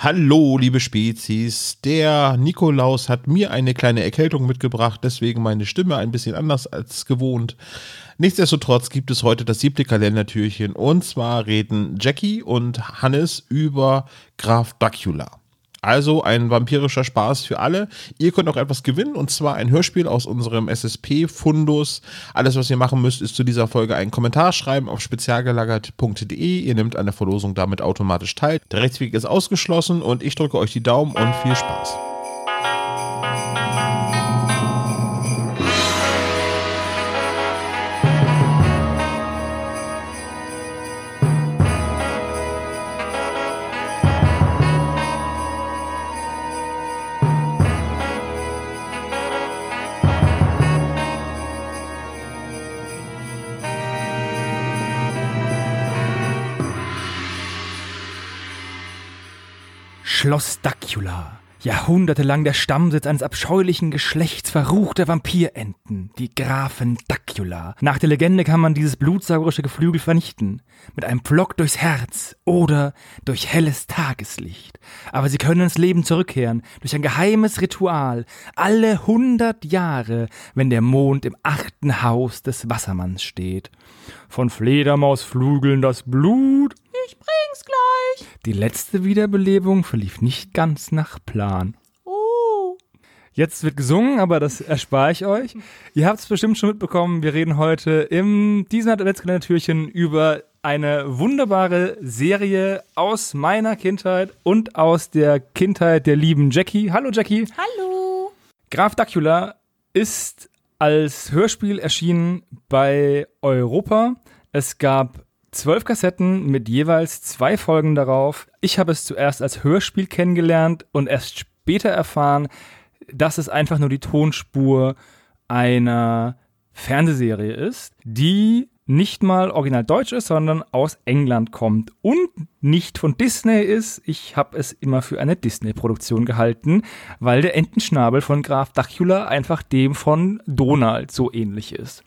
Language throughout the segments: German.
Hallo, liebe Spezies. Der Nikolaus hat mir eine kleine Erkältung mitgebracht, deswegen meine Stimme ein bisschen anders als gewohnt. Nichtsdestotrotz gibt es heute das siebte Kalendertürchen und zwar reden Jackie und Hannes über Graf Dracula. Also ein vampirischer Spaß für alle. Ihr könnt auch etwas gewinnen und zwar ein Hörspiel aus unserem SSP-Fundus. Alles, was ihr machen müsst, ist zu dieser Folge einen Kommentar schreiben auf spezialgelagert.de. Ihr nehmt an der Verlosung damit automatisch teil. Der Rechtsweg ist ausgeschlossen und ich drücke euch die Daumen und viel Spaß. Schloss Dacula. Jahrhundertelang der Stammsitz eines abscheulichen Geschlechts verruchter Vampirenten, die Grafen Dacula. Nach der Legende kann man dieses blutsaugerische Geflügel vernichten. Mit einem Pflock durchs Herz oder durch helles Tageslicht. Aber sie können ins Leben zurückkehren durch ein geheimes Ritual. Alle hundert Jahre, wenn der Mond im achten Haus des Wassermanns steht. Von Fledermausflügeln das Blut ich bring's gleich. Die letzte Wiederbelebung verlief nicht ganz nach Plan. Oh. Jetzt wird gesungen, aber das erspare ich euch. Ihr habt es bestimmt schon mitbekommen, wir reden heute im diesem Adventskalender-Türchen über eine wunderbare Serie aus meiner Kindheit und aus der Kindheit der lieben Jackie. Hallo Jackie. Hallo. Graf Dracula ist als Hörspiel erschienen bei Europa. Es gab zwölf Kassetten mit jeweils zwei Folgen darauf. Ich habe es zuerst als Hörspiel kennengelernt und erst später erfahren, dass es einfach nur die Tonspur einer Fernsehserie ist, die nicht mal original deutsch ist, sondern aus England kommt und nicht von Disney ist. Ich habe es immer für eine Disney-Produktion gehalten, weil der Entenschnabel von Graf Dracula einfach dem von Donald so ähnlich ist.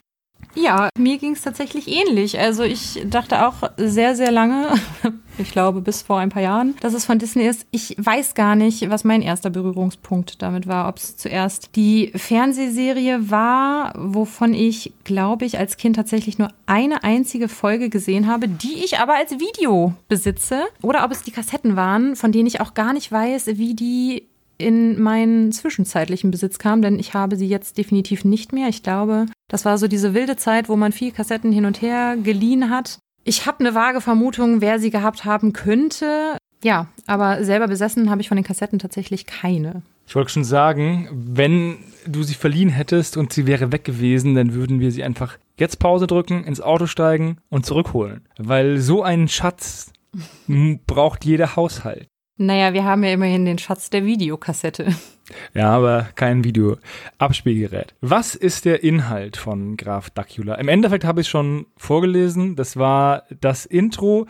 Ja, mir ging es tatsächlich ähnlich. Also ich dachte auch sehr, sehr lange, ich glaube bis vor ein paar Jahren, dass es von Disney ist. Ich weiß gar nicht, was mein erster Berührungspunkt damit war. Ob es zuerst die Fernsehserie war, wovon ich, glaube ich, als Kind tatsächlich nur eine einzige Folge gesehen habe, die ich aber als Video besitze. Oder ob es die Kassetten waren, von denen ich auch gar nicht weiß, wie die in meinen zwischenzeitlichen Besitz kam, denn ich habe sie jetzt definitiv nicht mehr. Ich glaube, das war so diese wilde Zeit, wo man viel Kassetten hin und her geliehen hat. Ich habe eine vage Vermutung, wer sie gehabt haben könnte. Ja, aber selber besessen habe ich von den Kassetten tatsächlich keine. Ich wollte schon sagen, wenn du sie verliehen hättest und sie wäre weg gewesen, dann würden wir sie einfach jetzt Pause drücken, ins Auto steigen und zurückholen. Weil so einen Schatz braucht jeder Haushalt. Naja, wir haben ja immerhin den Schatz der Videokassette. Ja, aber kein Videoabspielgerät. Was ist der Inhalt von Graf Dracula? Im Endeffekt habe ich schon vorgelesen. Das war das Intro,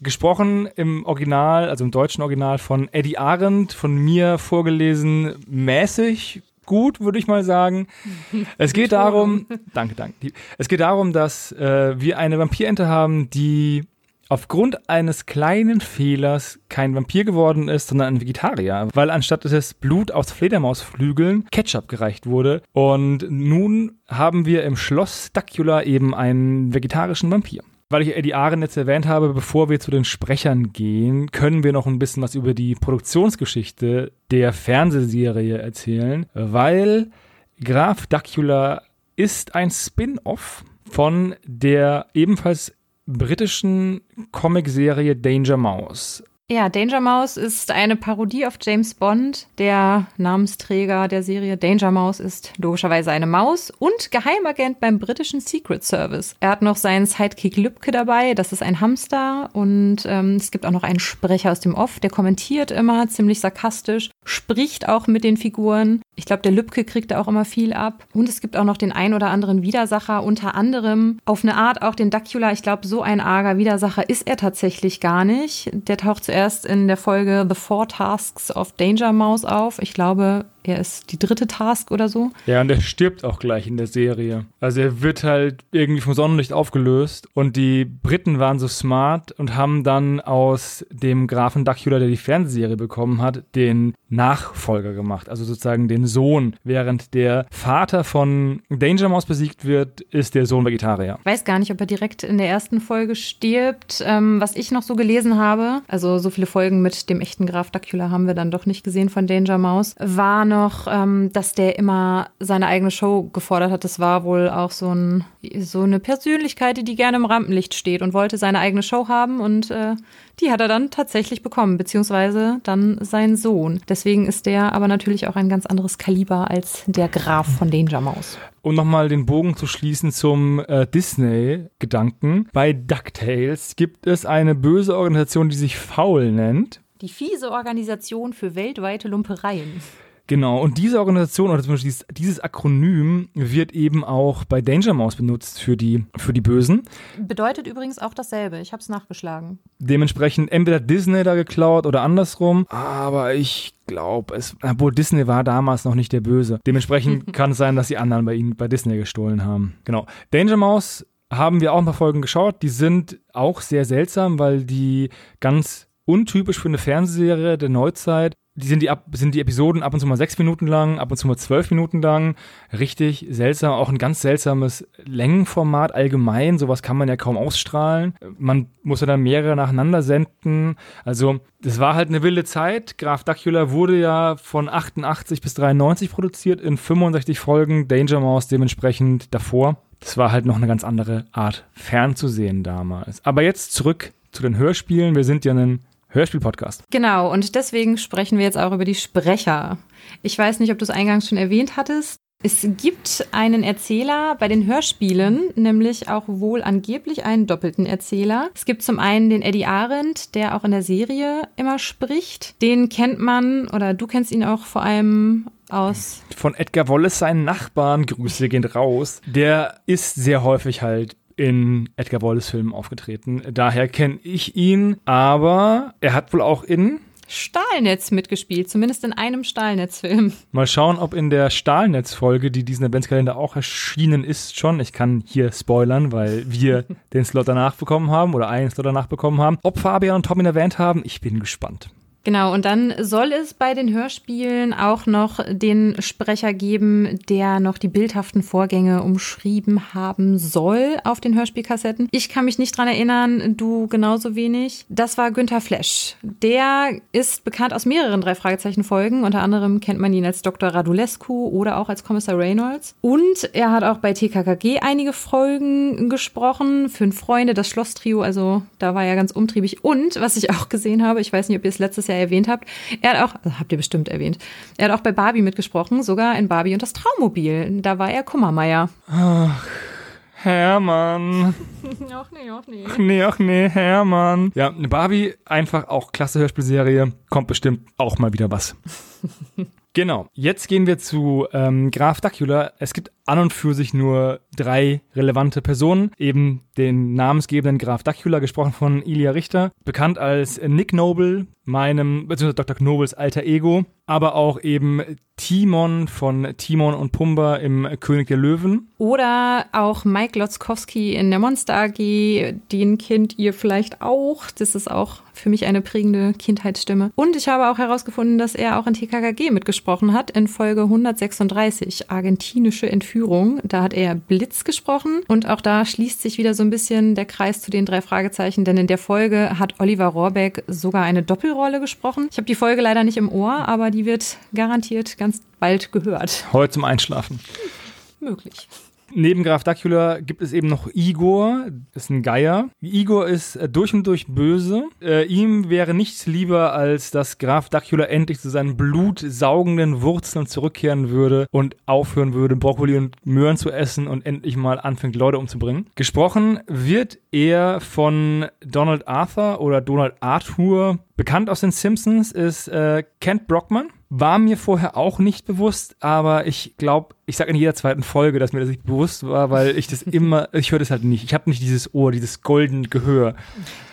gesprochen im Original, also im deutschen Original von Eddie Arendt, von mir vorgelesen mäßig gut, würde ich mal sagen. Es geht darum, danke, danke. Es geht darum, dass äh, wir eine Vampirente haben, die aufgrund eines kleinen Fehlers kein Vampir geworden ist, sondern ein Vegetarier, weil anstatt des Blut aus Fledermausflügeln Ketchup gereicht wurde. Und nun haben wir im Schloss Dracula eben einen vegetarischen Vampir. Weil ich Eddie Aren jetzt erwähnt habe, bevor wir zu den Sprechern gehen, können wir noch ein bisschen was über die Produktionsgeschichte der Fernsehserie erzählen, weil Graf Dracula ist ein Spin-off von der ebenfalls britischen Comicserie Danger Mouse. Ja, Danger Mouse ist eine Parodie auf James Bond. Der Namensträger der Serie Danger Mouse ist logischerweise eine Maus und Geheimagent beim britischen Secret Service. Er hat noch seinen Sidekick Lübke dabei, das ist ein Hamster und ähm, es gibt auch noch einen Sprecher aus dem Off, der kommentiert immer ziemlich sarkastisch, spricht auch mit den Figuren. Ich glaube, der Lübke kriegt da auch immer viel ab. Und es gibt auch noch den ein oder anderen Widersacher, unter anderem auf eine Art auch den Dacula. Ich glaube, so ein arger Widersacher ist er tatsächlich gar nicht. Der taucht zuerst in der Folge The Four Tasks of Danger Mouse auf. Ich glaube, er ist die dritte Task oder so. Ja, und er stirbt auch gleich in der Serie. Also er wird halt irgendwie vom Sonnenlicht aufgelöst und die Briten waren so smart und haben dann aus dem Grafen Dracula, der die Fernsehserie bekommen hat, den Nachfolger gemacht, also sozusagen den Sohn. Während der Vater von Danger Mouse besiegt wird, ist der Sohn Vegetarier. Ich weiß gar nicht, ob er direkt in der ersten Folge stirbt. Ähm, was ich noch so gelesen habe, also so viele Folgen mit dem echten Graf Dracula haben wir dann doch nicht gesehen von Danger Mouse, war noch, ähm, dass der immer seine eigene Show gefordert hat. Das war wohl auch so, ein, so eine Persönlichkeit, die gerne im Rampenlicht steht und wollte seine eigene Show haben und äh, die hat er dann tatsächlich bekommen, beziehungsweise dann sein Sohn. Deswegen ist der aber natürlich auch ein ganz anderes Kaliber als der Graf von Danger Mouse. Um nochmal den Bogen zu schließen zum äh, Disney-Gedanken. Bei DuckTales gibt es eine böse Organisation, die sich Foul nennt. Die fiese Organisation für weltweite Lumpereien. Genau, und diese Organisation oder zum Beispiel dieses, dieses Akronym wird eben auch bei Danger Mouse benutzt für die, für die Bösen. Bedeutet übrigens auch dasselbe. Ich habe es nachgeschlagen. Dementsprechend entweder Disney da geklaut oder andersrum. Aber ich glaube, es, obwohl Disney war damals noch nicht der Böse. Dementsprechend kann es sein, dass die anderen bei ihnen bei Disney gestohlen haben. Genau. Danger Mouse haben wir auch ein paar Folgen geschaut. Die sind auch sehr seltsam, weil die ganz untypisch für eine Fernsehserie der Neuzeit die sind die, ab, sind die Episoden ab und zu mal sechs Minuten lang, ab und zu mal zwölf Minuten lang. Richtig seltsam, auch ein ganz seltsames Längenformat allgemein. Sowas kann man ja kaum ausstrahlen. Man muss ja dann mehrere nacheinander senden. Also, das war halt eine wilde Zeit. Graf Dracula wurde ja von 88 bis 93 produziert, in 65 Folgen. Danger Mouse dementsprechend davor. Das war halt noch eine ganz andere Art fernzusehen damals. Aber jetzt zurück zu den Hörspielen. Wir sind ja ein Hörspiel-Podcast. Genau, und deswegen sprechen wir jetzt auch über die Sprecher. Ich weiß nicht, ob du es eingangs schon erwähnt hattest. Es gibt einen Erzähler bei den Hörspielen, nämlich auch wohl angeblich einen doppelten Erzähler. Es gibt zum einen den Eddie Arendt, der auch in der Serie immer spricht. Den kennt man, oder du kennst ihn auch vor allem aus. Von Edgar Wallace, seinen Nachbarn, Grüße gehen raus. Der ist sehr häufig halt in Edgar Wallace Filmen aufgetreten. Daher kenne ich ihn, aber er hat wohl auch in Stahlnetz mitgespielt, zumindest in einem Stahlnetz-Film. Mal schauen, ob in der Stahlnetz-Folge, die diesen Adventskalender auch erschienen ist, schon, ich kann hier spoilern, weil wir den Slot danach bekommen haben oder einen Slot danach bekommen haben, ob Fabian und Tom ihn erwähnt haben, ich bin gespannt. Genau, und dann soll es bei den Hörspielen auch noch den Sprecher geben, der noch die bildhaften Vorgänge umschrieben haben soll auf den Hörspielkassetten. Ich kann mich nicht dran erinnern, du genauso wenig. Das war Günther Flesch. Der ist bekannt aus mehreren drei Fragezeichen Folgen. Unter anderem kennt man ihn als Dr. Radulescu oder auch als Kommissar Reynolds. Und er hat auch bei TKKG einige Folgen gesprochen. Fünf Freunde, das Schlosstrio, also da war er ganz umtriebig. Und was ich auch gesehen habe, ich weiß nicht, ob ihr es letztes Jahr ja erwähnt habt. Er hat auch, also habt ihr bestimmt erwähnt, er hat auch bei Barbie mitgesprochen, sogar in Barbie und das Traummobil. Da war er Kummermeier. Ach. Hermann. ach nee, ach nee. Ach nee, ach nee, Hermann. Ja, Barbie, einfach auch klasse Hörspielserie. Kommt bestimmt auch mal wieder was. genau. Jetzt gehen wir zu ähm, Graf Dracula. Es gibt an und für sich nur drei relevante Personen. Eben den namensgebenden Graf Dracula, gesprochen von Ilya Richter, bekannt als Nick Noble, meinem, beziehungsweise Dr. Nobles alter Ego, aber auch eben Timon von Timon und Pumba im König der Löwen. Oder auch Mike Lotzkowski in der Monster AG, den kennt ihr vielleicht auch. Das ist auch für mich eine prägende Kindheitsstimme. Und ich habe auch herausgefunden, dass er auch in TKKG mitgesprochen hat in Folge 136, argentinische Entführung. Da hat er Blitz gesprochen und auch da schließt sich wieder so ein bisschen der Kreis zu den drei Fragezeichen, denn in der Folge hat Oliver Rohrbeck sogar eine Doppelrolle gesprochen. Ich habe die Folge leider nicht im Ohr, aber die wird garantiert ganz bald gehört. Heute zum Einschlafen. Möglich. Neben Graf Dracula gibt es eben noch Igor, das ist ein Geier. Igor ist äh, durch und durch böse. Äh, ihm wäre nichts lieber, als dass Graf Dracula endlich zu seinen blutsaugenden Wurzeln zurückkehren würde und aufhören würde, Brokkoli und Möhren zu essen und endlich mal anfängt, Leute umzubringen. Gesprochen wird er von Donald Arthur oder Donald Arthur. Bekannt aus den Simpsons ist äh, Kent Brockman. War mir vorher auch nicht bewusst, aber ich glaube, ich sage in jeder zweiten Folge, dass mir das nicht bewusst war, weil ich das immer, ich höre das halt nicht. Ich habe nicht dieses Ohr, dieses goldene Gehör.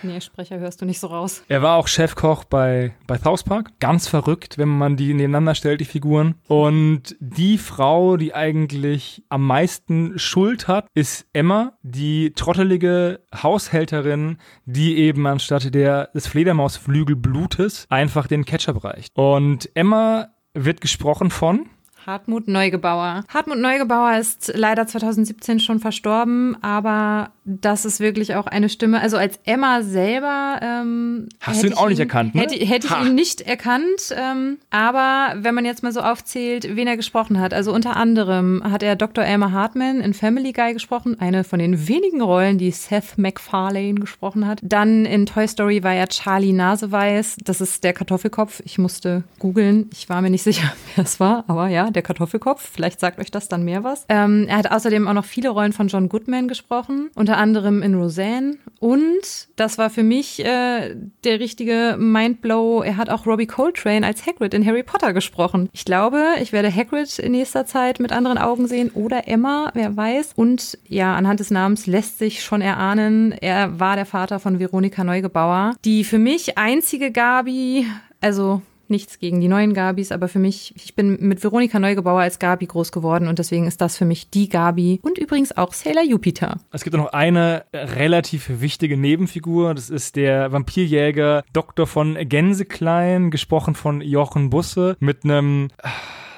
Nee, Sprecher hörst du nicht so raus. Er war auch Chefkoch bei, bei South Park. Ganz verrückt, wenn man die nebeneinander stellt, die Figuren. Und die Frau, die eigentlich am meisten Schuld hat, ist Emma, die trottelige Haushälterin, die eben anstatt der, des Fledermausflügelblutes einfach den Ketchup reicht. Und Emma wird gesprochen von Hartmut Neugebauer. Hartmut Neugebauer ist leider 2017 schon verstorben, aber das ist wirklich auch eine Stimme. Also als Emma selber. Ähm, Hast du ihn auch nicht erkannt? Ne? Hätte, hätte ich ihn nicht erkannt. Ähm, aber wenn man jetzt mal so aufzählt, wen er gesprochen hat, also unter anderem hat er Dr. Elmer Hartman in Family Guy gesprochen, eine von den wenigen Rollen, die Seth MacFarlane gesprochen hat. Dann in Toy Story war er Charlie Naseweiß. Das ist der Kartoffelkopf. Ich musste googeln. Ich war mir nicht sicher, wer es war, aber ja, der Kartoffelkopf. Vielleicht sagt euch das dann mehr was. Ähm, er hat außerdem auch noch viele Rollen von John Goodman gesprochen. Unter anderem in Roseanne. Und das war für mich äh, der richtige Mindblow. Er hat auch Robbie Coltrane als Hagrid in Harry Potter gesprochen. Ich glaube, ich werde Hagrid in nächster Zeit mit anderen Augen sehen oder Emma, wer weiß. Und ja, anhand des Namens lässt sich schon erahnen, er war der Vater von Veronika Neugebauer, die für mich einzige Gabi, also nichts gegen die neuen Gabis, aber für mich, ich bin mit Veronika Neugebauer als Gabi groß geworden und deswegen ist das für mich die Gabi und übrigens auch Sailor Jupiter. Es gibt noch eine relativ wichtige Nebenfigur, das ist der Vampirjäger Dr. von Gänseklein, gesprochen von Jochen Busse mit einem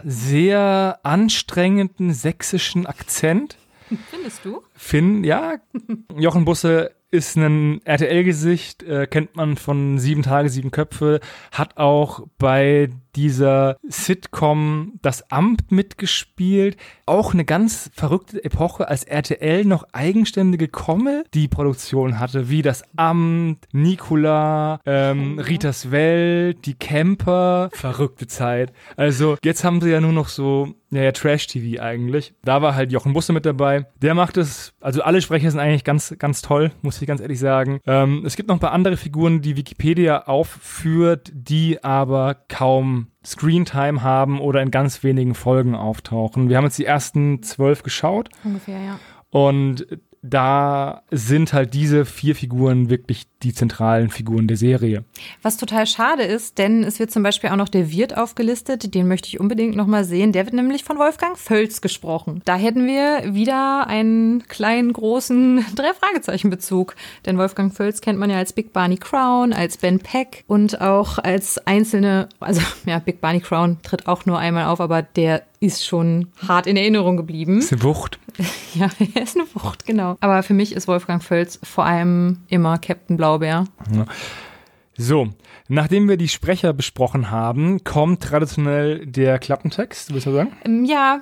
sehr anstrengenden sächsischen Akzent. Findest du? Finn, ja. Jochen Busse ist ein RTL-Gesicht, äh, kennt man von Sieben Tage, Sieben Köpfe, hat auch bei dieser Sitcom Das Amt mitgespielt. Auch eine ganz verrückte Epoche, als RTL noch eigenständige Comedy-Produktion hatte, wie Das Amt, Nicola, ähm, Ritas Welt, die Camper. Verrückte Zeit. Also jetzt haben sie ja nur noch so ja, Trash-TV eigentlich. Da war halt Jochen Busse mit dabei. Der macht es, also alle Sprecher sind eigentlich ganz, ganz toll, muss ich ganz ehrlich sagen. Ähm, es gibt noch ein paar andere Figuren, die Wikipedia aufführt, die aber kaum Screentime haben oder in ganz wenigen Folgen auftauchen. Wir haben jetzt die ersten zwölf geschaut. Ungefähr, ja. Und da sind halt diese vier Figuren wirklich die zentralen Figuren der Serie. Was total schade ist, denn es wird zum Beispiel auch noch der Wirt aufgelistet, den möchte ich unbedingt nochmal sehen. Der wird nämlich von Wolfgang Völz gesprochen. Da hätten wir wieder einen kleinen, großen Drei-Fragezeichen-Bezug. Denn Wolfgang Völz kennt man ja als Big Barney Crown, als Ben Peck und auch als einzelne, also ja, Big Barney Crown tritt auch nur einmal auf, aber der ist schon hart in Erinnerung geblieben. Ist eine Wucht. Ja, er ist eine Wucht, genau. Aber für mich ist Wolfgang Völz vor allem immer Captain Blaubeer. Ja. So, nachdem wir die Sprecher besprochen haben, kommt traditionell der Klappentext, willst du sagen? Ähm, Ja,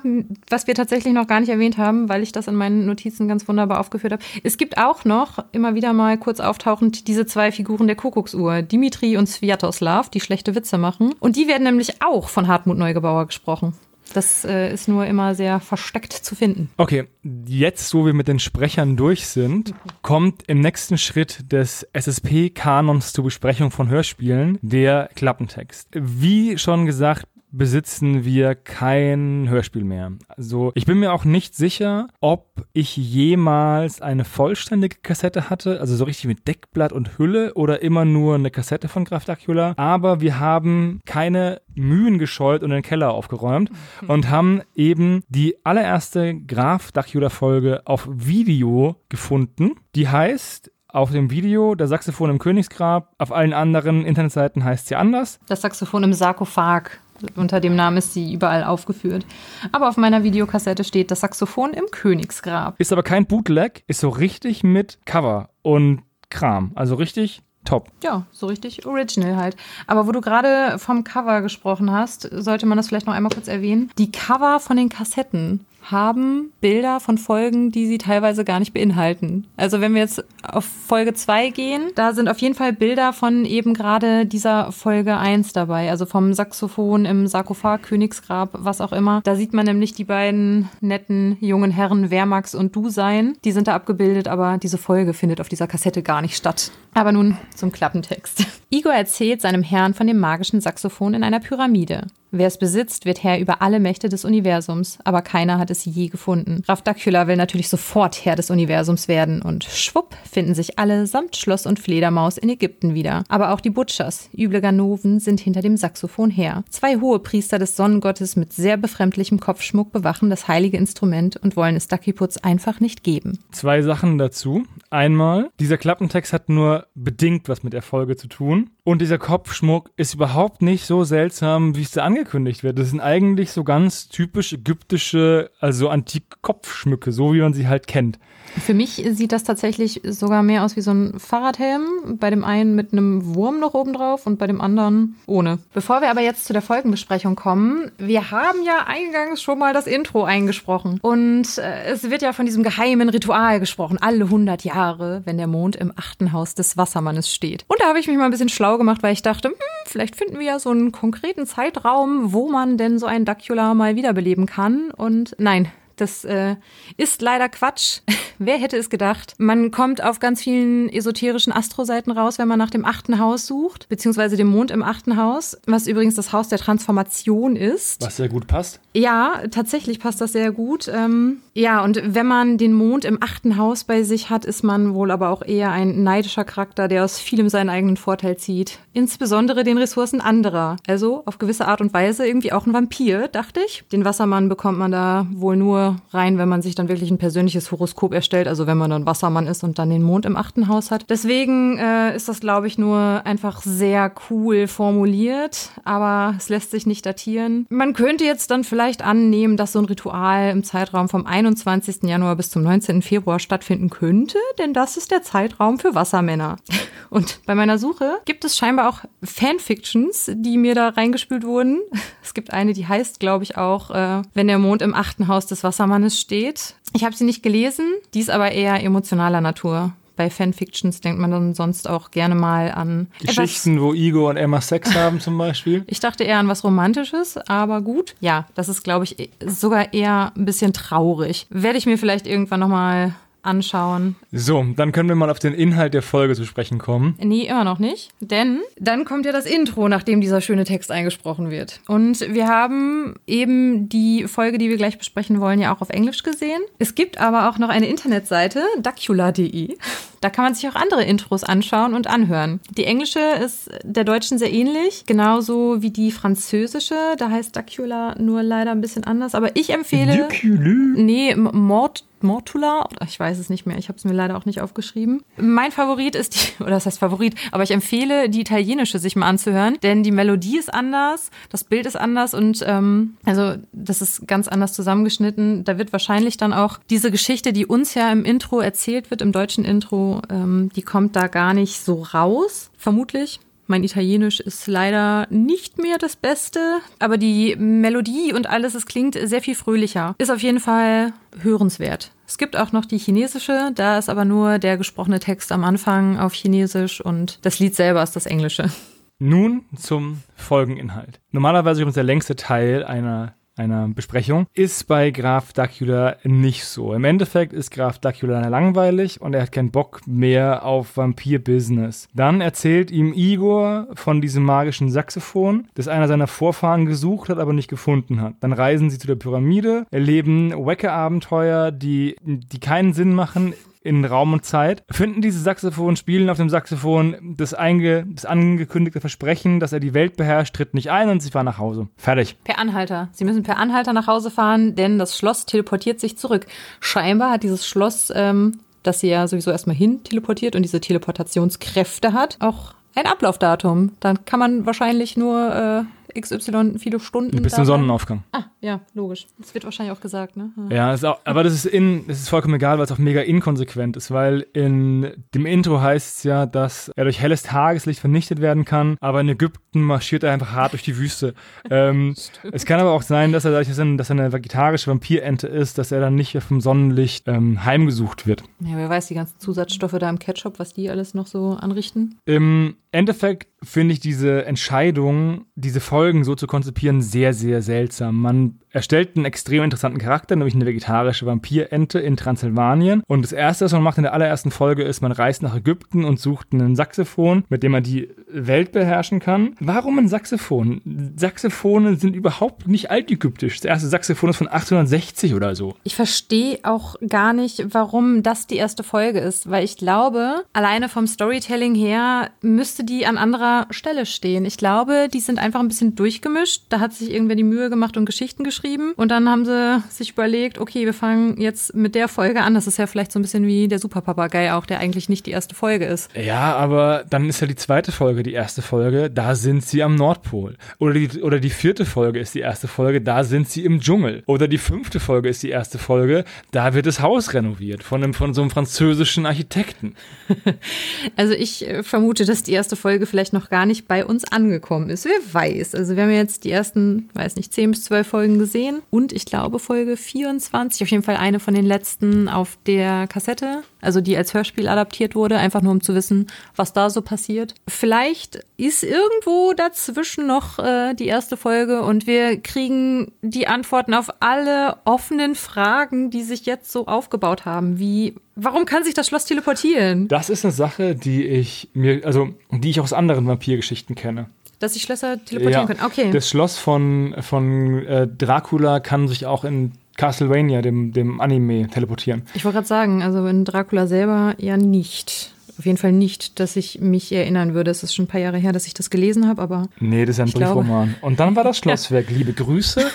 was wir tatsächlich noch gar nicht erwähnt haben, weil ich das in meinen Notizen ganz wunderbar aufgeführt habe. Es gibt auch noch immer wieder mal kurz auftauchend diese zwei Figuren der Kuckucksuhr, Dimitri und Sviatoslav, die schlechte Witze machen. Und die werden nämlich auch von Hartmut Neugebauer gesprochen. Das äh, ist nur immer sehr versteckt zu finden. Okay, jetzt, wo wir mit den Sprechern durch sind, kommt im nächsten Schritt des SSP-Kanons zur Besprechung von Hörspielen der Klappentext. Wie schon gesagt, besitzen wir kein Hörspiel mehr. Also ich bin mir auch nicht sicher, ob ich jemals eine vollständige Kassette hatte, also so richtig mit Deckblatt und Hülle oder immer nur eine Kassette von Graf Dracula. Aber wir haben keine Mühen gescheut und den Keller aufgeräumt und haben eben die allererste Graf Dracula Folge auf Video gefunden. Die heißt auf dem Video der Saxophon im Königsgrab, auf allen anderen Internetseiten heißt sie anders. Das Saxophon im Sarkophag. Unter dem Namen ist sie überall aufgeführt. Aber auf meiner Videokassette steht das Saxophon im Königsgrab. Ist aber kein Bootleg, ist so richtig mit Cover und Kram. Also richtig top. Ja, so richtig original halt. Aber wo du gerade vom Cover gesprochen hast, sollte man das vielleicht noch einmal kurz erwähnen. Die Cover von den Kassetten haben Bilder von Folgen, die sie teilweise gar nicht beinhalten. Also wenn wir jetzt auf Folge 2 gehen, da sind auf jeden Fall Bilder von eben gerade dieser Folge 1 dabei, also vom Saxophon im Sarkophag, Königsgrab, was auch immer. Da sieht man nämlich die beiden netten jungen Herren Wehrmax und Du sein. Die sind da abgebildet, aber diese Folge findet auf dieser Kassette gar nicht statt. Aber nun zum Klappentext. Igor erzählt seinem Herrn von dem magischen Saxophon in einer Pyramide. Wer es besitzt, wird Herr über alle Mächte des Universums, aber keiner hat es je gefunden. Graf Dacula will natürlich sofort Herr des Universums werden und schwupp finden sich alle samt Schloss und Fledermaus in Ägypten wieder. Aber auch die Butchers, üble Ganoven, sind hinter dem Saxophon her. Zwei hohe Priester des Sonnengottes mit sehr befremdlichem Kopfschmuck bewachen das heilige Instrument und wollen es Duckiputz einfach nicht geben. Zwei Sachen dazu. Einmal, dieser Klappentext hat nur bedingt was mit der Folge zu tun. Und dieser Kopfschmuck ist überhaupt nicht so seltsam, wie es da angekündigt wird. Das sind eigentlich so ganz typisch ägyptische, also antike Kopfschmücke, so wie man sie halt kennt. Für mich sieht das tatsächlich sogar mehr aus wie so ein Fahrradhelm. Bei dem einen mit einem Wurm noch oben drauf und bei dem anderen ohne. Bevor wir aber jetzt zu der Folgenbesprechung kommen, wir haben ja eingangs schon mal das Intro eingesprochen. Und äh, es wird ja von diesem geheimen Ritual gesprochen. Alle 100 Jahre, wenn der Mond im achten Haus des Wassermannes steht. Und da habe ich mich mal ein bisschen schlau gemacht, weil ich dachte, hm, vielleicht finden wir ja so einen konkreten Zeitraum, wo man denn so ein Dacula mal wiederbeleben kann. Und nein, Nein. Das äh, ist leider Quatsch. Wer hätte es gedacht? Man kommt auf ganz vielen esoterischen Astroseiten raus, wenn man nach dem achten Haus sucht, beziehungsweise dem Mond im achten Haus, was übrigens das Haus der Transformation ist. Was sehr gut passt. Ja, tatsächlich passt das sehr gut. Ähm, ja, und wenn man den Mond im achten Haus bei sich hat, ist man wohl aber auch eher ein neidischer Charakter, der aus vielem seinen eigenen Vorteil zieht. Insbesondere den Ressourcen anderer. Also auf gewisse Art und Weise irgendwie auch ein Vampir, dachte ich. Den Wassermann bekommt man da wohl nur rein, wenn man sich dann wirklich ein persönliches Horoskop erstellt, also wenn man dann Wassermann ist und dann den Mond im achten Haus hat. Deswegen äh, ist das, glaube ich, nur einfach sehr cool formuliert, aber es lässt sich nicht datieren. Man könnte jetzt dann vielleicht annehmen, dass so ein Ritual im Zeitraum vom 21. Januar bis zum 19. Februar stattfinden könnte, denn das ist der Zeitraum für Wassermänner. Und bei meiner Suche gibt es scheinbar auch Fanfictions, die mir da reingespült wurden. Es gibt eine, die heißt, glaube ich, auch, äh, wenn der Mond im achten Haus des Wassermannes steht. Ich habe sie nicht gelesen, die ist aber eher emotionaler Natur bei Fanfictions denkt man dann sonst auch gerne mal an Geschichten, etwas, wo Igor und Emma Sex haben zum Beispiel. Ich dachte eher an was Romantisches, aber gut. Ja, das ist, glaube ich, sogar eher ein bisschen traurig. Werde ich mir vielleicht irgendwann nochmal anschauen. So, dann können wir mal auf den Inhalt der Folge zu sprechen kommen. Nee, immer noch nicht. Denn dann kommt ja das Intro, nachdem dieser schöne Text eingesprochen wird. Und wir haben eben die Folge, die wir gleich besprechen wollen, ja auch auf Englisch gesehen. Es gibt aber auch noch eine Internetseite, dacula.de. Da kann man sich auch andere Intros anschauen und anhören. Die englische ist der deutschen sehr ähnlich, genauso wie die französische. Da heißt Dacula nur leider ein bisschen anders. Aber ich empfehle. Dacula? Nee, Mord Mortula, ich weiß es nicht mehr, ich habe es mir leider auch nicht aufgeschrieben. Mein Favorit ist die, oder das heißt Favorit, aber ich empfehle die italienische sich mal anzuhören, denn die Melodie ist anders, das Bild ist anders und ähm, also das ist ganz anders zusammengeschnitten. Da wird wahrscheinlich dann auch diese Geschichte, die uns ja im Intro erzählt wird, im deutschen Intro, ähm, die kommt da gar nicht so raus, vermutlich. Mein Italienisch ist leider nicht mehr das Beste, aber die Melodie und alles, es klingt sehr viel fröhlicher. Ist auf jeden Fall hörenswert. Es gibt auch noch die chinesische, da ist aber nur der gesprochene Text am Anfang auf Chinesisch und das Lied selber ist das Englische. Nun zum Folgeninhalt. Normalerweise übrigens der längste Teil einer einer Besprechung, ist bei Graf Dacula nicht so. Im Endeffekt ist Graf Dacula langweilig und er hat keinen Bock mehr auf Vampir-Business. Dann erzählt ihm Igor von diesem magischen Saxophon, das einer seiner Vorfahren gesucht hat, aber nicht gefunden hat. Dann reisen sie zu der Pyramide, erleben Wecke-Abenteuer, die, die keinen Sinn machen in Raum und Zeit, finden dieses Saxophon, spielen auf dem Saxophon das, einge, das angekündigte Versprechen, dass er die Welt beherrscht, tritt nicht ein und sie fahren nach Hause. Fertig. Per Anhalter. Sie müssen per Anhalter nach Hause fahren, denn das Schloss teleportiert sich zurück. Scheinbar hat dieses Schloss, ähm, das sie ja sowieso erstmal hin teleportiert und diese Teleportationskräfte hat, auch ein Ablaufdatum. Dann kann man wahrscheinlich nur äh, XY viele Stunden. Bis zum Sonnenaufgang. Ah, ja, logisch. Das wird wahrscheinlich auch gesagt, ne? Ja, ist auch, aber das ist, in, das ist vollkommen egal, weil es auch mega inkonsequent ist, weil in dem Intro heißt es ja, dass er durch helles Tageslicht vernichtet werden kann, aber in Ägypten marschiert er einfach hart durch die Wüste. ähm, es kann aber auch sein, dass er, dass er eine vegetarische Vampirente ist, dass er dann nicht vom Sonnenlicht ähm, heimgesucht wird. Ja, wer weiß, die ganzen Zusatzstoffe da im Ketchup, was die alles noch so anrichten? Im Endeffekt finde ich diese Entscheidung, diese Folgen so zu konzipieren, sehr, sehr seltsam. Man erstellt einen extrem interessanten Charakter, nämlich eine vegetarische Vampirente in Transsilvanien. Und das Erste, was man macht in der allerersten Folge, ist, man reist nach Ägypten und sucht einen Saxophon, mit dem man die Welt beherrschen kann. Warum ein Saxophon? Saxophone sind überhaupt nicht altägyptisch. Das erste Saxophon ist von 1860 oder so. Ich verstehe auch gar nicht, warum das die erste Folge ist, weil ich glaube, alleine vom Storytelling her müsste die an anderer Stelle stehen. Ich glaube, die sind einfach ein bisschen durchgemischt. Da hat sich irgendwer die Mühe gemacht und Geschichten geschrieben geschrieben und dann haben sie sich überlegt, okay, wir fangen jetzt mit der Folge an. Das ist ja vielleicht so ein bisschen wie der Superpapagei auch, der eigentlich nicht die erste Folge ist. Ja, aber dann ist ja die zweite Folge die erste Folge, da sind sie am Nordpol. Oder die, oder die vierte Folge ist die erste Folge, da sind sie im Dschungel. Oder die fünfte Folge ist die erste Folge, da wird das Haus renoviert von, einem, von so einem französischen Architekten. also ich äh, vermute, dass die erste Folge vielleicht noch gar nicht bei uns angekommen ist. Wer weiß. Also wir haben jetzt die ersten, weiß nicht, zehn bis zwölf Folgen gesehen gesehen. Und ich glaube Folge 24, auf jeden Fall eine von den letzten auf der Kassette, also die als Hörspiel adaptiert wurde, einfach nur um zu wissen, was da so passiert. Vielleicht ist irgendwo dazwischen noch äh, die erste Folge und wir kriegen die Antworten auf alle offenen Fragen, die sich jetzt so aufgebaut haben, wie Warum kann sich das Schloss teleportieren? Das ist eine Sache, die ich mir, also die ich aus anderen Vampirgeschichten kenne dass sich Schlösser teleportieren ja, können. Okay. Das Schloss von, von äh, Dracula kann sich auch in Castlevania, dem, dem Anime, teleportieren. Ich wollte gerade sagen, also in Dracula selber ja nicht. Auf jeden Fall nicht, dass ich mich erinnern würde. Es ist schon ein paar Jahre her, dass ich das gelesen habe, aber. Nee, das ist ein Briefroman. Und dann war das Schlosswerk. Ja. Liebe Grüße.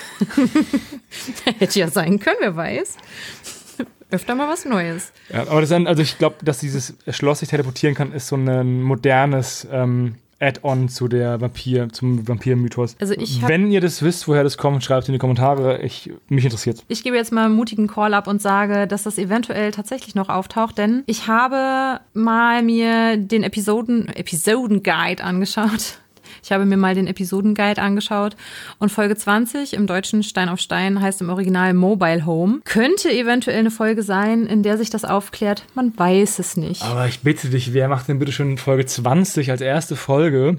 Hätte ja sein können, wer weiß. Öfter mal was Neues. Ja, aber das ist ein, also ich glaube, dass dieses Schloss sich teleportieren kann, ist so ein modernes ähm, Add-on zu der Vampir, zum Vampir-Mythos. Also Wenn ihr das wisst, woher das kommt, schreibt es in die Kommentare. Ich, mich interessiert. Ich gebe jetzt mal einen mutigen Call ab und sage, dass das eventuell tatsächlich noch auftaucht, denn ich habe mal mir den Episoden, Episoden-Guide angeschaut ich habe mir mal den Episodenguide angeschaut und Folge 20 im deutschen Stein auf Stein heißt im Original Mobile Home. Könnte eventuell eine Folge sein, in der sich das aufklärt. Man weiß es nicht. Aber ich bitte dich, wer macht denn bitte schon Folge 20 als erste Folge?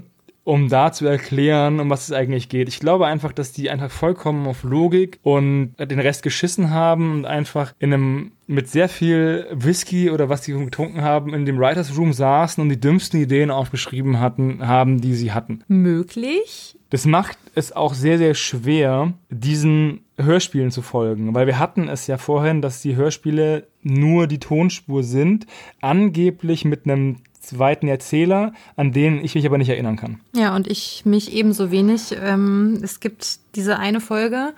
Um da zu erklären, um was es eigentlich geht. Ich glaube einfach, dass die einfach vollkommen auf Logik und den Rest geschissen haben und einfach in einem mit sehr viel Whisky oder was sie getrunken haben, in dem Writers Room saßen und die dümmsten Ideen aufgeschrieben hatten, haben, die sie hatten. Möglich. Das macht es auch sehr, sehr schwer, diesen Hörspielen zu folgen, weil wir hatten es ja vorhin, dass die Hörspiele nur die Tonspur sind, angeblich mit einem zweiten Erzähler, an den ich mich aber nicht erinnern kann. Ja, und ich mich ebenso wenig. Ähm, es gibt diese eine Folge.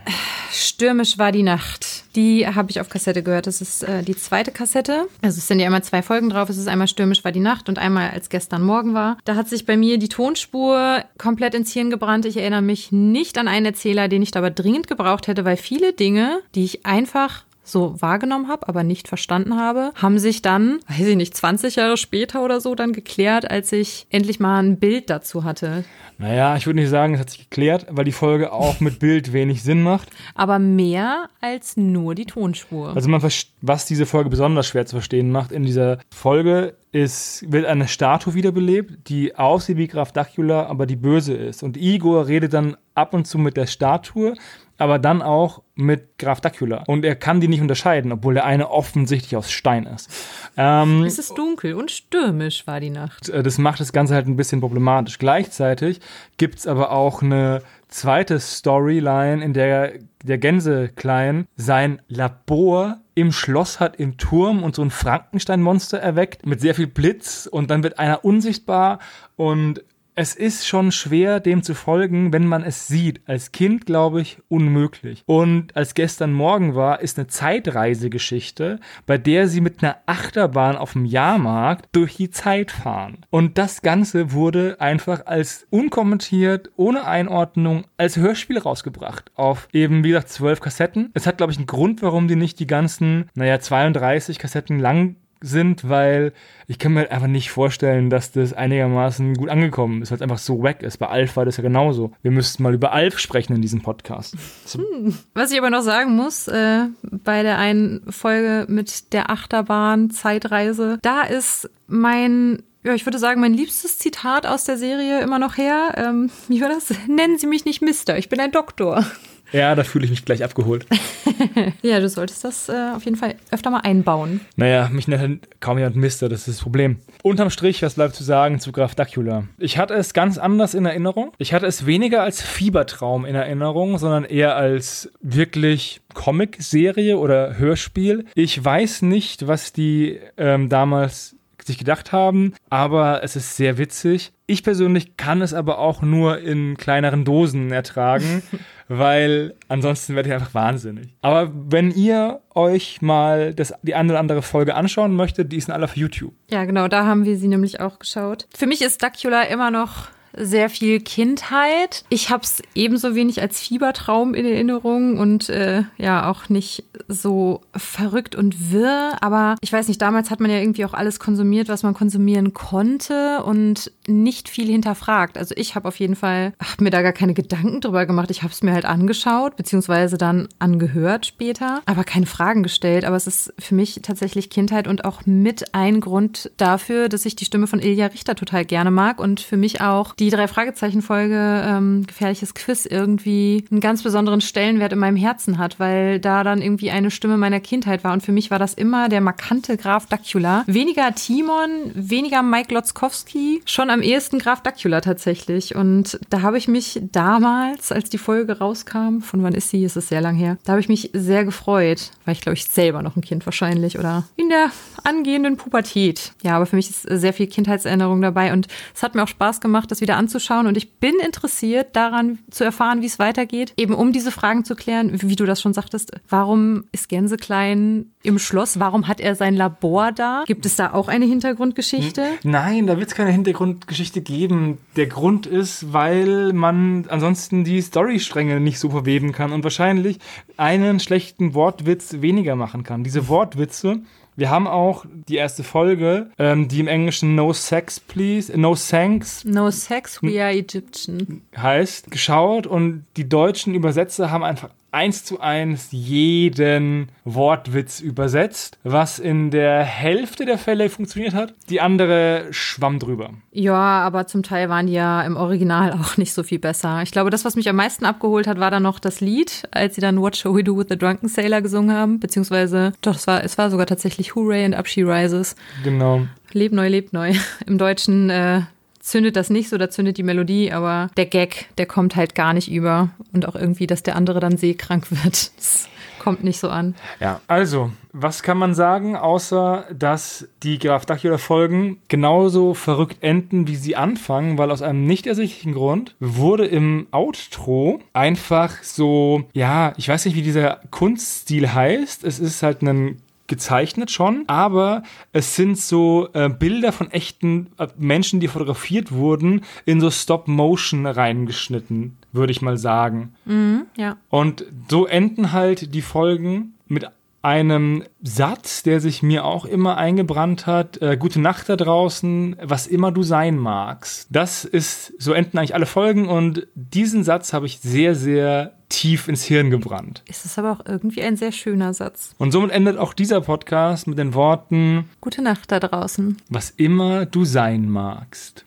Stürmisch war die Nacht. Die habe ich auf Kassette gehört. Das ist äh, die zweite Kassette. Also es sind ja immer zwei Folgen drauf. Es ist einmal Stürmisch war die Nacht und einmal als gestern Morgen war. Da hat sich bei mir die Tonspur komplett ins Hirn gebrannt. Ich erinnere mich nicht an einen Erzähler, den ich aber dringend gebraucht hätte, weil viele Dinge, die ich einfach so wahrgenommen habe, aber nicht verstanden habe, haben sich dann, weiß ich nicht, 20 Jahre später oder so dann geklärt, als ich endlich mal ein Bild dazu hatte. Naja, ich würde nicht sagen, es hat sich geklärt, weil die Folge auch mit Bild wenig Sinn macht. Aber mehr als nur die Tonspur. Also man was diese Folge besonders schwer zu verstehen macht, in dieser Folge ist, wird eine Statue wiederbelebt, die aussieht wie Graf Dracula, aber die böse ist. Und Igor redet dann ab und zu mit der Statue aber dann auch mit Graf Dracula. Und er kann die nicht unterscheiden, obwohl der eine offensichtlich aus Stein ist. Ähm, es ist dunkel und stürmisch war die Nacht. Äh, das macht das Ganze halt ein bisschen problematisch. Gleichzeitig gibt es aber auch eine zweite Storyline, in der der Gänseklein sein Labor im Schloss hat, im Turm und so ein Frankenstein-Monster erweckt mit sehr viel Blitz und dann wird einer unsichtbar und es ist schon schwer, dem zu folgen, wenn man es sieht. Als Kind, glaube ich, unmöglich. Und als gestern Morgen war, ist eine Zeitreisegeschichte, bei der sie mit einer Achterbahn auf dem Jahrmarkt durch die Zeit fahren. Und das Ganze wurde einfach als unkommentiert, ohne Einordnung, als Hörspiel rausgebracht. Auf eben, wie gesagt, zwölf Kassetten. Es hat, glaube ich, einen Grund, warum die nicht die ganzen, naja, 32 Kassetten lang sind, weil ich kann mir einfach nicht vorstellen, dass das einigermaßen gut angekommen ist, weil es einfach so wack ist. Bei Alf war das ja genauso. Wir müssten mal über Alf sprechen in diesem Podcast. Hm. Was ich aber noch sagen muss, äh, bei der einen Folge mit der Achterbahn Zeitreise, da ist mein ja, ich würde sagen, mein liebstes Zitat aus der Serie immer noch her. Ähm, wie war das? Nennen Sie mich nicht Mister, ich bin ein Doktor. Ja, da fühle ich mich gleich abgeholt. ja, du solltest das äh, auf jeden Fall öfter mal einbauen. Naja, mich nennt kaum jemand Mister, das ist das Problem. Unterm Strich, was bleibt zu sagen zu Graf Dacula? Ich hatte es ganz anders in Erinnerung. Ich hatte es weniger als Fiebertraum in Erinnerung, sondern eher als wirklich Comic-Serie oder Hörspiel. Ich weiß nicht, was die ähm, damals sich gedacht haben, aber es ist sehr witzig. Ich persönlich kann es aber auch nur in kleineren Dosen ertragen, weil ansonsten werde ich einfach wahnsinnig. Aber wenn ihr euch mal das, die eine oder andere Folge anschauen möchtet, die ist in aller auf YouTube. Ja, genau, da haben wir sie nämlich auch geschaut. Für mich ist Dacula immer noch sehr viel Kindheit. Ich habe es ebenso wenig als Fiebertraum in Erinnerung und äh, ja auch nicht so verrückt und wirr. Aber ich weiß nicht, damals hat man ja irgendwie auch alles konsumiert, was man konsumieren konnte und nicht viel hinterfragt. Also ich habe auf jeden Fall, hab mir da gar keine Gedanken drüber gemacht. Ich habe es mir halt angeschaut, beziehungsweise dann angehört später, aber keine Fragen gestellt. Aber es ist für mich tatsächlich Kindheit und auch mit ein Grund dafür, dass ich die Stimme von Ilja Richter total gerne mag und für mich auch die drei Fragezeichen-Folge ähm, Gefährliches Quiz irgendwie einen ganz besonderen Stellenwert in meinem Herzen hat, weil da dann irgendwie eine Stimme meiner Kindheit war. Und für mich war das immer der markante Graf Dacula. Weniger Timon, weniger Mike Lotzkowski, schon am ehesten Graf Dacula tatsächlich. Und da habe ich mich damals, als die Folge rauskam, von wann ist sie? Es ist sehr lang her, da habe ich mich sehr gefreut, weil ich glaube ich selber noch ein Kind wahrscheinlich oder in der angehenden Pubertät. Ja, aber für mich ist sehr viel Kindheitserinnerung dabei und es hat mir auch Spaß gemacht, das wieder anzuschauen und ich bin interessiert daran zu erfahren, wie es weitergeht, eben um diese Fragen zu klären, wie du das schon sagtest. Warum ist Gänseklein im Schloss? Warum hat er sein Labor da? Gibt es da auch eine Hintergrundgeschichte? Nein, da wird es keine Hintergrundgeschichte geben. Der Grund ist, weil man ansonsten die Storystränge nicht so verweben kann und wahrscheinlich einen schlechten Wortwitz weniger machen kann. Diese Wortwitze wir haben auch die erste Folge, ähm, die im Englischen No Sex Please, No Thanks. No Sex, We Are Egyptian. Heißt, geschaut und die deutschen Übersetzer haben einfach eins zu eins jeden Wortwitz übersetzt, was in der Hälfte der Fälle funktioniert hat. Die andere schwamm drüber. Ja, aber zum Teil waren die ja im Original auch nicht so viel besser. Ich glaube, das, was mich am meisten abgeholt hat, war dann noch das Lied, als sie dann What Shall We Do with the Drunken Sailor gesungen haben, beziehungsweise, doch, es war, es war sogar tatsächlich Hooray and Up She Rises. Genau. Leb neu, leb neu. Im Deutschen äh, zündet das nicht so, da zündet die Melodie, aber der Gag, der kommt halt gar nicht über. Und auch irgendwie, dass der andere dann seekrank wird. Das kommt nicht so an. Ja, also, was kann man sagen, außer dass die Graf Dacula-Folgen genauso verrückt enden, wie sie anfangen, weil aus einem nicht ersichtlichen Grund wurde im Outro einfach so, ja, ich weiß nicht, wie dieser Kunststil heißt. Es ist halt ein gezeichnet schon, aber es sind so äh, Bilder von echten äh, Menschen, die fotografiert wurden, in so Stop-Motion reingeschnitten, würde ich mal sagen. Mhm, ja. Und so enden halt die Folgen mit einem Satz, der sich mir auch immer eingebrannt hat. Äh, Gute Nacht da draußen, was immer du sein magst. Das ist, so enden eigentlich alle Folgen und diesen Satz habe ich sehr, sehr tief ins Hirn gebrannt. Ist es aber auch irgendwie ein sehr schöner Satz. Und somit endet auch dieser Podcast mit den Worten Gute Nacht da draußen. Was immer du sein magst.